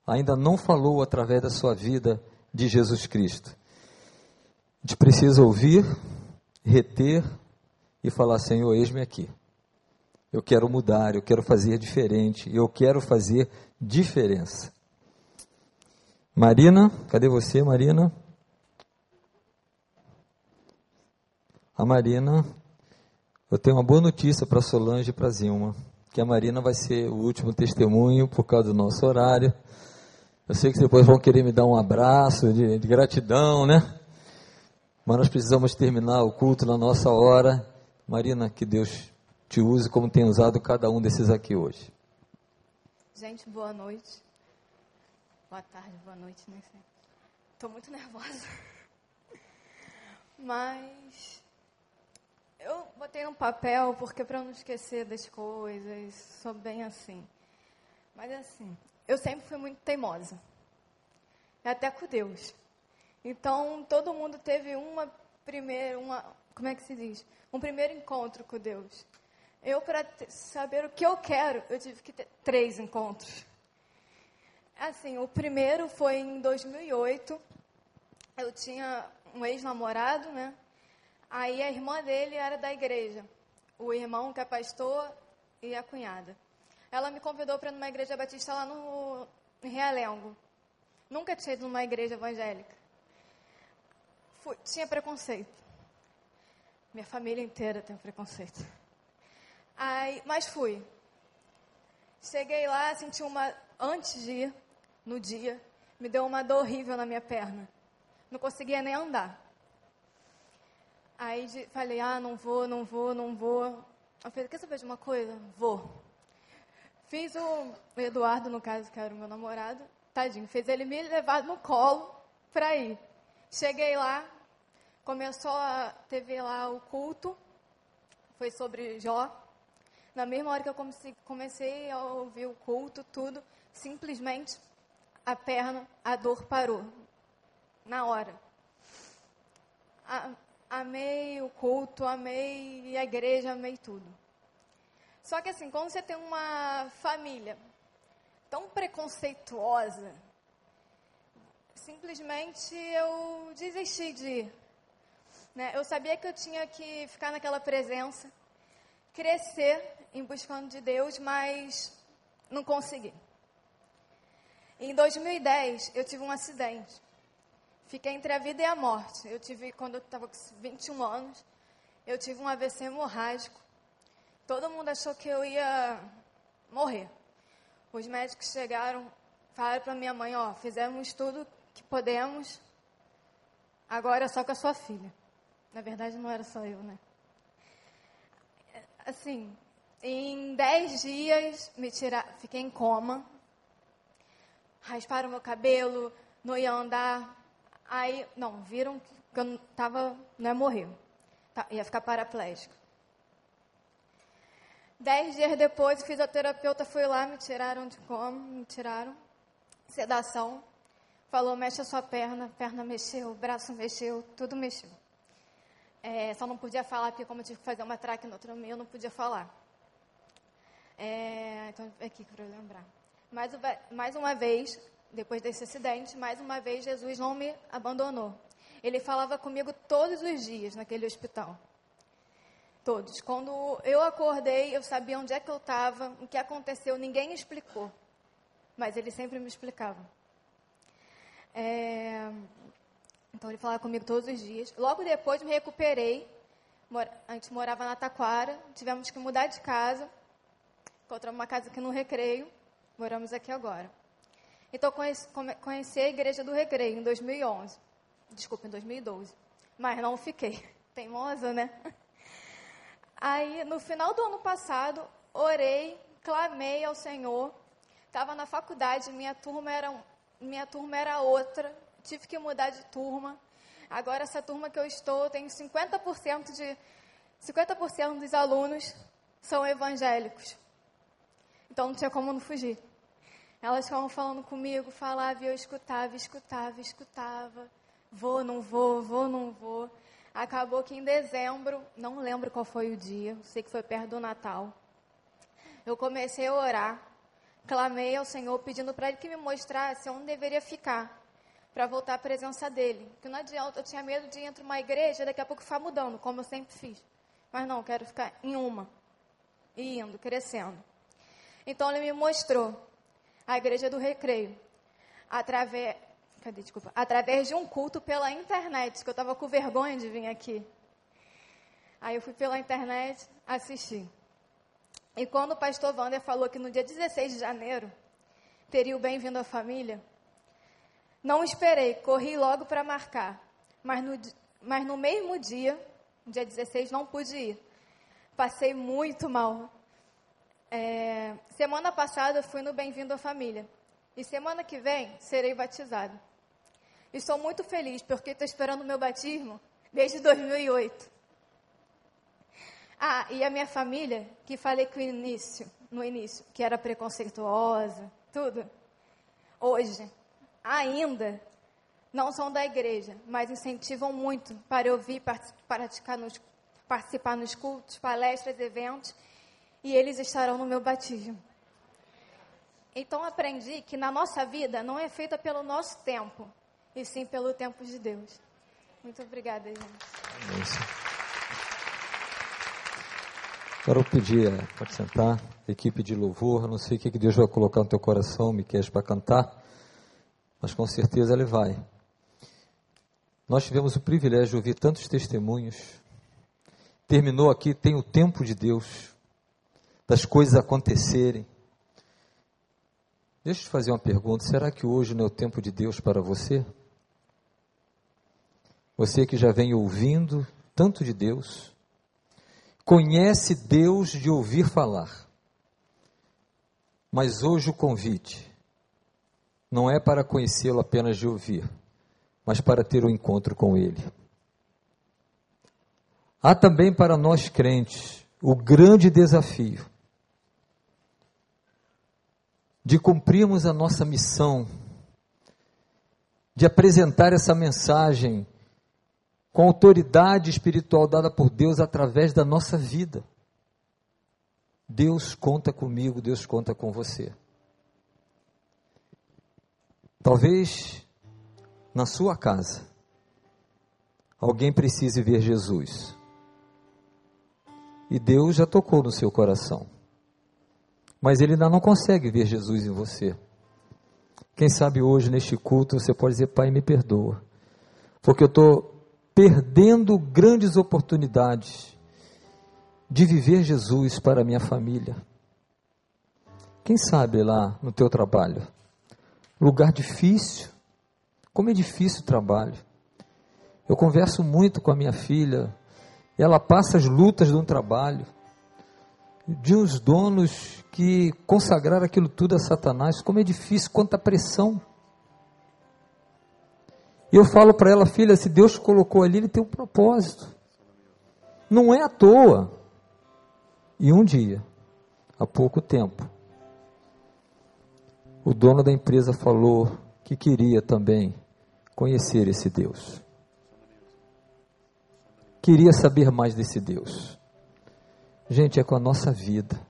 ainda não falou através da sua vida de Jesus Cristo. A gente precisa ouvir, reter e falar: Senhor, eis-me aqui. Eu quero mudar, eu quero fazer diferente, eu quero fazer diferença. Marina, cadê você, Marina? A Marina, eu tenho uma boa notícia para Solange e para Zilma, que a Marina vai ser o último testemunho por causa do nosso horário. Eu sei que depois vão querer me dar um abraço de, de gratidão, né? mas nós precisamos terminar o culto na nossa hora. Marina, que Deus te use como tem usado cada um desses aqui hoje. Gente, boa noite. Boa tarde, boa noite, né? Estou muito nervosa. Mas eu botei no papel porque para não esquecer das coisas, sou bem assim. Mas assim, eu sempre fui muito teimosa. Até com Deus. Então, todo mundo teve uma primeira, uma, como é que se diz? Um primeiro encontro com Deus. Eu, para saber o que eu quero, eu tive que ter três encontros. Assim, o primeiro foi em 2008. Eu tinha um ex-namorado, né? Aí a irmã dele era da igreja. O irmão que é pastor e a cunhada. Ela me convidou para ir numa igreja batista lá no em Realengo. Nunca tinha ido numa igreja evangélica. Fui, tinha preconceito. Minha família inteira tem preconceito. Aí, mas fui. Cheguei lá, senti uma. Antes de ir, no dia, me deu uma dor horrível na minha perna. Não conseguia nem andar. Aí de, falei, ah, não vou, não vou, não vou. Eu falei, quer saber de uma coisa? Vou. Fiz o, Eduardo, no caso, que era o meu namorado, tadinho, fez ele me levar no colo para ir. Cheguei lá, começou a, teve lá o culto, foi sobre Jó. Na mesma hora que eu comecei, a ouvir o culto, tudo, simplesmente a perna, a dor parou. Na hora. Amei o culto, amei a igreja, amei tudo. Só que assim, quando você tem uma família tão preconceituosa, simplesmente eu desisti de ir. Né? Eu sabia que eu tinha que ficar naquela presença, crescer em buscando de Deus, mas não consegui. Em 2010, eu tive um acidente. Fiquei entre a vida e a morte. Eu tive, quando eu estava com 21 anos, eu tive um AVC hemorrágico. Todo mundo achou que eu ia morrer. Os médicos chegaram, falaram para minha mãe, ó, fizemos tudo que podemos, agora é só com a sua filha. Na verdade, não era só eu, né? Assim, em 10 dias, me tirar, fiquei em coma, rasparam meu cabelo, não ia andar. Aí, não, viram que eu não tava, não ia morrer. Tá, ia ficar paraplégico. Dez dias depois, o fisioterapeuta foi lá, me tiraram de coma, me tiraram. Sedação. Falou, mexe a sua perna, perna mexeu, braço mexeu, tudo mexeu. É, só não podia falar, porque como eu tive que fazer uma traqueotomia, eu não podia falar. É, então, aqui para eu lembrar. Mais, mais uma vez, depois desse acidente, mais uma vez Jesus não me abandonou. Ele falava comigo todos os dias naquele hospital. Todos. Quando eu acordei, eu sabia onde é que eu estava, o que aconteceu, ninguém explicou. Mas ele sempre me explicava. É... Então ele falava comigo todos os dias. Logo depois me recuperei. A gente morava na Taquara, tivemos que mudar de casa. Encontramos uma casa aqui no Recreio. Moramos aqui agora. Então, conheci, conheci a Igreja do Recreio em 2011. Desculpa, em 2012. Mas não fiquei. Teimosa, né? Aí, no final do ano passado, orei, clamei ao Senhor. Estava na faculdade, minha turma era, minha turma era outra. Tive que mudar de turma. Agora, essa turma que eu estou, tem 50% de 50% dos alunos são evangélicos. Então, não tinha como não fugir. Elas estavam falando comigo, falava e eu escutava, escutava, escutava. Vou, não vou, vou, não vou. Acabou que em dezembro, não lembro qual foi o dia, sei que foi perto do Natal. Eu comecei a orar, clamei ao Senhor pedindo para Ele que me mostrasse onde deveria ficar para voltar à presença dele. Porque não adianta, eu tinha medo de ir entre uma igreja e daqui a pouco ficar mudando, como eu sempre fiz. Mas não, quero ficar em uma, e indo, crescendo. Então ele me mostrou a Igreja do Recreio. Através, cadê, desculpa, através de um culto pela internet, que eu estava com vergonha de vir aqui. Aí eu fui pela internet assistir. E quando o pastor Wander falou que no dia 16 de janeiro teria o Bem-vindo à Família, não esperei, corri logo para marcar. Mas no, Mas no mesmo dia, dia 16, não pude ir. Passei muito mal. É, semana passada eu fui no Bem-vindo à Família. E semana que vem serei batizada. Estou muito feliz porque estou esperando o meu batismo desde 2008. Ah, e a minha família, que falei que início, no início, que era preconceituosa, tudo. Hoje, ainda não são da igreja, mas incentivam muito para eu vir participar nos, participar nos cultos, palestras, eventos, e eles estarão no meu batismo. Então aprendi que na nossa vida não é feita pelo nosso tempo, e sim pelo tempo de Deus. Muito obrigada, gente. Agora eu pedir, é, pode sentar, equipe de louvor, não sei o que Deus vai colocar no teu coração, Miquel, para cantar, mas com certeza ele vai. Nós tivemos o privilégio de ouvir tantos testemunhos. Terminou aqui, tem o tempo de Deus, das coisas acontecerem. Deixa eu te fazer uma pergunta: será que hoje não é o tempo de Deus para você? Você que já vem ouvindo tanto de Deus, conhece Deus de ouvir falar, mas hoje o convite não é para conhecê-lo apenas de ouvir, mas para ter um encontro com Ele. Há também para nós crentes o grande desafio de cumprirmos a nossa missão, de apresentar essa mensagem com autoridade espiritual dada por Deus através da nossa vida. Deus conta comigo, Deus conta com você. Talvez na sua casa alguém precise ver Jesus. E Deus já tocou no seu coração. Mas ele ainda não consegue ver Jesus em você. Quem sabe hoje neste culto você pode dizer, Pai, me perdoa. Porque eu estou perdendo grandes oportunidades de viver Jesus para a minha família. Quem sabe lá no teu trabalho, lugar difícil, como é difícil o trabalho. Eu converso muito com a minha filha, ela passa as lutas de um trabalho, de uns donos que consagraram aquilo tudo a Satanás, como é difícil, quanta pressão. E eu falo para ela, filha, se Deus colocou ali, Ele tem um propósito. Não é à toa. E um dia, há pouco tempo, o dono da empresa falou que queria também conhecer esse Deus. Queria saber mais desse Deus. Gente, é com a nossa vida.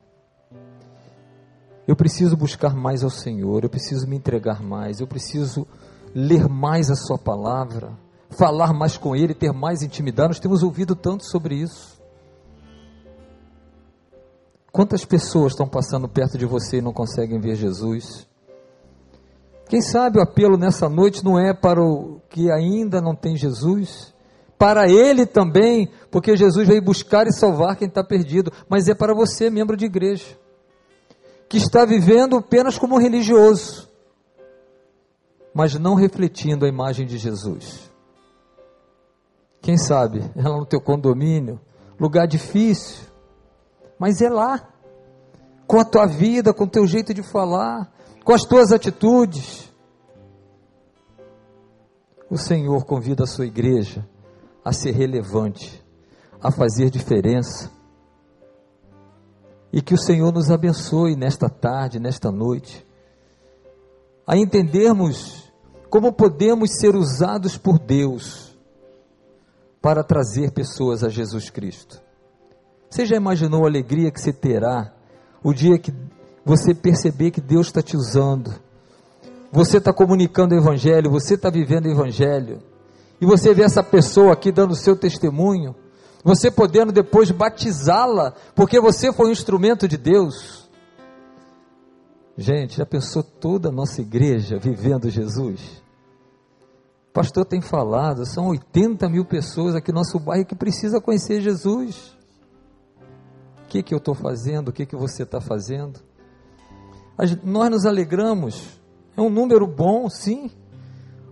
Eu preciso buscar mais ao Senhor, eu preciso me entregar mais, eu preciso ler mais a Sua palavra, falar mais com Ele, ter mais intimidade. Nós temos ouvido tanto sobre isso. Quantas pessoas estão passando perto de você e não conseguem ver Jesus? Quem sabe o apelo nessa noite não é para o que ainda não tem Jesus, para ele também, porque Jesus veio buscar e salvar quem está perdido, mas é para você, membro de igreja, que está vivendo apenas como religioso, mas não refletindo a imagem de Jesus. Quem sabe, é lá no teu condomínio, lugar difícil, mas é lá, com a tua vida, com o teu jeito de falar, com as tuas atitudes. O Senhor convida a sua igreja a ser relevante, a fazer diferença. E que o Senhor nos abençoe nesta tarde, nesta noite, a entendermos como podemos ser usados por Deus para trazer pessoas a Jesus Cristo. Você já imaginou a alegria que você terá o dia que você perceber que Deus está te usando? Você está comunicando o Evangelho, você está vivendo o Evangelho, e você vê essa pessoa aqui dando o seu testemunho, você podendo depois batizá-la, porque você foi um instrumento de Deus. Gente, já pensou toda a nossa igreja vivendo Jesus? O pastor tem falado, são 80 mil pessoas aqui no nosso bairro que precisa conhecer Jesus. O que, que eu estou fazendo? O que, que você está fazendo? Nós nos alegramos, é um número bom, sim,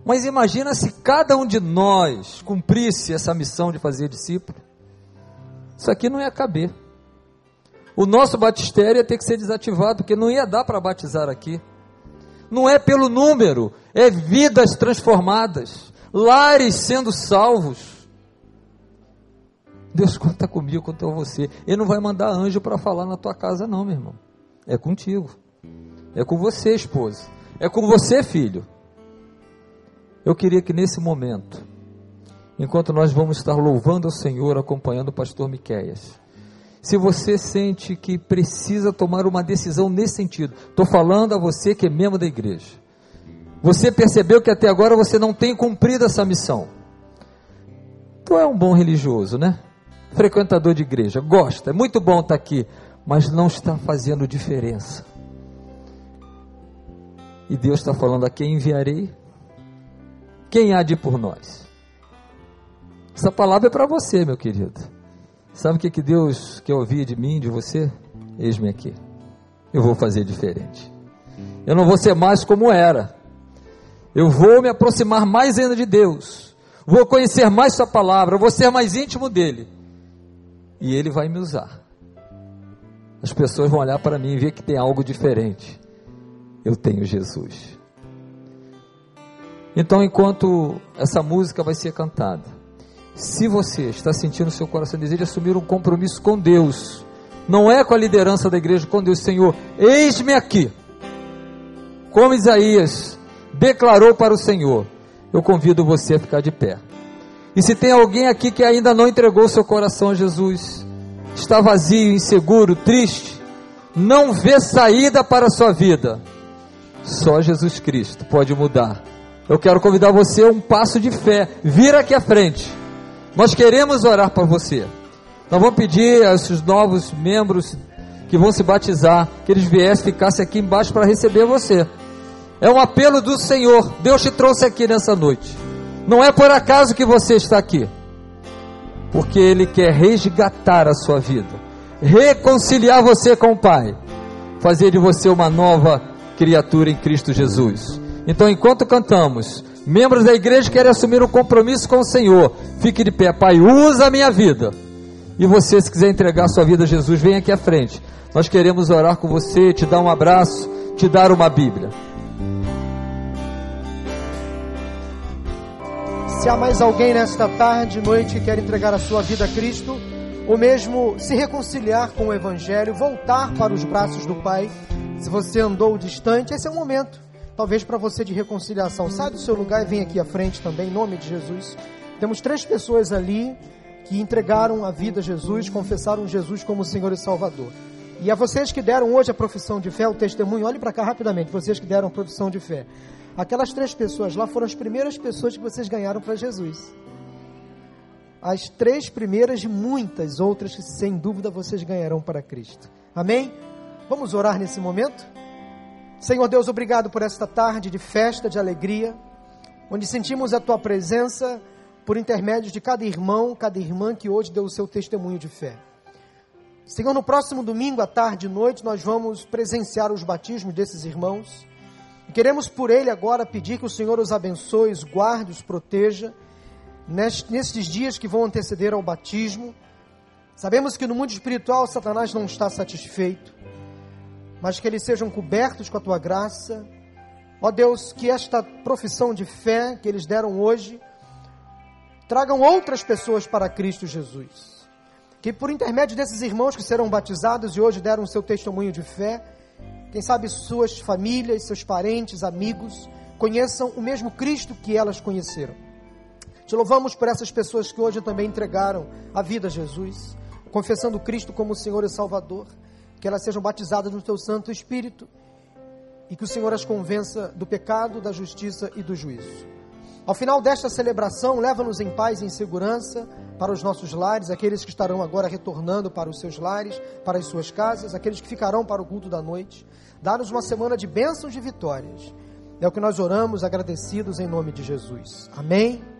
Mas imagina se cada um de nós cumprisse essa missão de fazer discípulo. Isso aqui não ia caber. O nosso batistério ia ter que ser desativado, porque não ia dar para batizar aqui. Não é pelo número, é vidas transformadas, lares sendo salvos. Deus conta comigo, conta com você. Ele não vai mandar anjo para falar na tua casa, não, meu irmão. É contigo. É com você, esposa. É com você, filho. Eu queria que nesse momento, enquanto nós vamos estar louvando ao Senhor, acompanhando o pastor Miqueias, se você sente que precisa tomar uma decisão nesse sentido, estou falando a você que é membro da igreja. Você percebeu que até agora você não tem cumprido essa missão. Tu é um bom religioso, né? Frequentador de igreja, gosta, é muito bom estar aqui, mas não está fazendo diferença. E Deus está falando: a quem enviarei? Quem há de por nós? Essa palavra é para você, meu querido. Sabe o que, que Deus quer ouvir de mim, de você? Eis-me aqui. Eu vou fazer diferente. Eu não vou ser mais como era. Eu vou me aproximar mais ainda de Deus. Vou conhecer mais Sua palavra. Vou ser mais íntimo dele. E Ele vai me usar. As pessoas vão olhar para mim e ver que tem algo diferente. Eu tenho Jesus. Então, enquanto essa música vai ser cantada, se você está sentindo no seu coração desejo de assumir um compromisso com Deus, não é com a liderança da igreja, com Deus, Senhor, eis-me aqui. Como Isaías declarou para o Senhor, eu convido você a ficar de pé. E se tem alguém aqui que ainda não entregou seu coração a Jesus, está vazio, inseguro, triste, não vê saída para a sua vida, só Jesus Cristo pode mudar. Eu quero convidar você a um passo de fé. Vira aqui à frente. Nós queremos orar para você. Nós vamos pedir a esses novos membros que vão se batizar, que eles viessem, ficassem aqui embaixo para receber você. É um apelo do Senhor. Deus te trouxe aqui nessa noite. Não é por acaso que você está aqui. Porque Ele quer resgatar a sua vida, reconciliar você com o Pai, fazer de você uma nova criatura em Cristo Jesus. Então, enquanto cantamos, membros da igreja querem assumir um compromisso com o Senhor. Fique de pé, Pai, usa a minha vida. E você, se quiser entregar sua vida a Jesus, vem aqui à frente. Nós queremos orar com você, te dar um abraço, te dar uma Bíblia. Se há mais alguém nesta tarde, noite, que quer entregar a sua vida a Cristo, ou mesmo se reconciliar com o Evangelho, voltar para os braços do Pai, se você andou distante, esse é o momento, talvez para você de reconciliação. Sai do seu lugar e vem aqui à frente também, em nome de Jesus. Temos três pessoas ali que entregaram a vida a Jesus, confessaram Jesus como Senhor e Salvador. E a vocês que deram hoje a profissão de fé, o testemunho, olhe para cá rapidamente, vocês que deram a profissão de fé. Aquelas três pessoas lá foram as primeiras pessoas que vocês ganharam para Jesus. As três primeiras de muitas outras que, sem dúvida, vocês ganharão para Cristo. Amém? Vamos orar nesse momento? Senhor Deus, obrigado por esta tarde de festa, de alegria, onde sentimos a tua presença por intermédio de cada irmão, cada irmã que hoje deu o seu testemunho de fé. Senhor, no próximo domingo, à tarde e noite, nós vamos presenciar os batismos desses irmãos. E queremos por ele agora pedir que o Senhor os abençoe, os guarde, os proteja nestes dias que vão anteceder ao batismo. Sabemos que no mundo espiritual Satanás não está satisfeito, mas que eles sejam cobertos com a tua graça. Ó Deus, que esta profissão de fé que eles deram hoje tragam outras pessoas para Cristo Jesus. Que por intermédio desses irmãos que serão batizados e hoje deram o seu testemunho de fé, quem sabe suas famílias, seus parentes, amigos, conheçam o mesmo Cristo que elas conheceram. Te louvamos por essas pessoas que hoje também entregaram a vida a Jesus, confessando Cristo como Senhor e Salvador, que elas sejam batizadas no teu Santo Espírito e que o Senhor as convença do pecado, da justiça e do juízo. Ao final desta celebração, leva-nos em paz e em segurança para os nossos lares, aqueles que estarão agora retornando para os seus lares, para as suas casas, aqueles que ficarão para o culto da noite. Dá-nos uma semana de bênçãos e vitórias. É o que nós oramos agradecidos em nome de Jesus. Amém.